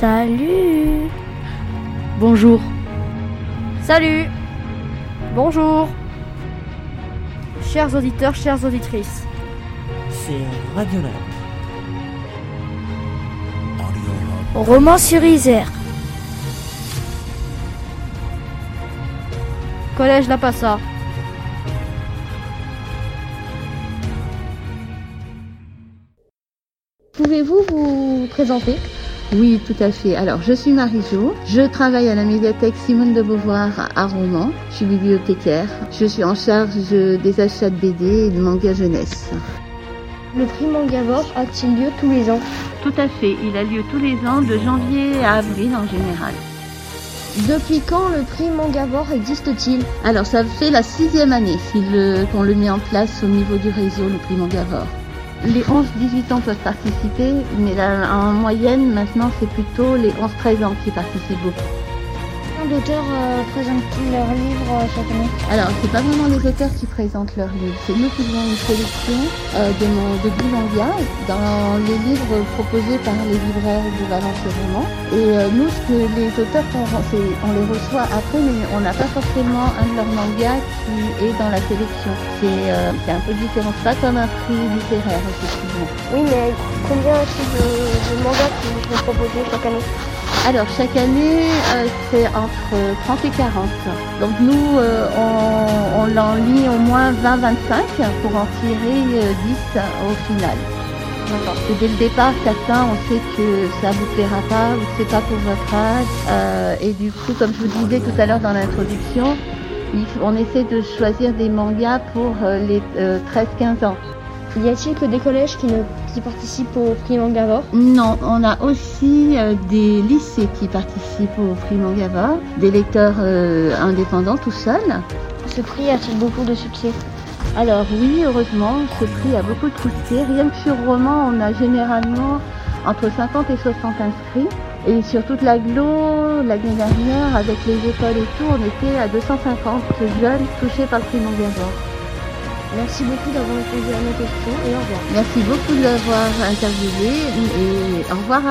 Salut Bonjour. Salut Bonjour Chers auditeurs, chères auditrices. C'est Radiolab. Roman sur Isère. Collège La Passa. Pouvez-vous vous présenter? Oui, tout à fait. Alors, je suis Marie-Jo. Je travaille à la médiathèque Simone de Beauvoir à Romans. Je suis bibliothécaire. Je suis en charge des achats de BD et de manga jeunesse. Le prix Mangavore a-t-il lieu tous les ans? Tout à fait. Il a lieu tous les ans de janvier à avril en général. Depuis quand le prix Mangavore existe-t-il? Alors, ça fait la sixième année qu'on le met en place au niveau du réseau, le prix Mangavore. Les 11-18 ans peuvent participer, mais en moyenne, maintenant, c'est plutôt les 11-13 ans qui participent beaucoup. D'auteurs euh, présentent-ils leurs livres euh, chaque année Alors, c'est pas vraiment les auteurs qui présentent leurs livres, c'est nous qui faisons une sélection euh, de, mon, de dans les livres proposés par les libraires de Valence Roman. Et euh, nous, ce que les auteurs font, c'est on les reçoit après, mais on n'a pas forcément un de leurs mangas qui est dans la sélection. C'est euh, un peu différent, c'est pas comme un prix littéraire, effectivement. Oui, mais combien est-ce de, de mangas qui sont proposés chaque année? Alors, chaque année, euh, c'est entre 30 et 40. Donc nous, euh, on, on en lit au moins 20-25 pour en tirer euh, 10 au final. D'accord. Dès le départ, certains, on sait que ça vous plaira pas ou c'est pas pour votre âge. Euh, et du coup, comme je vous disais tout à l'heure dans l'introduction, on essaie de choisir des mangas pour euh, les euh, 13-15 ans. Y a-t-il que des collèges qui, ne, qui participent au prix Mangavore Non, on a aussi euh, des lycées qui participent au prix Mangava, des lecteurs euh, indépendants tout seuls. Ce prix a-t-il beaucoup de succès? Alors oui, heureusement, ce prix a beaucoup de succès. Rien que sur roman, on a généralement entre 50 et 60 inscrits. Et sur toute l'agglo, l'année dernière, avec les écoles et tout, on était à 250 jeunes touchés par le prix Mangava. Merci beaucoup d'avoir répondu à nos questions et au revoir. Merci beaucoup de l'avoir interviewé et au revoir.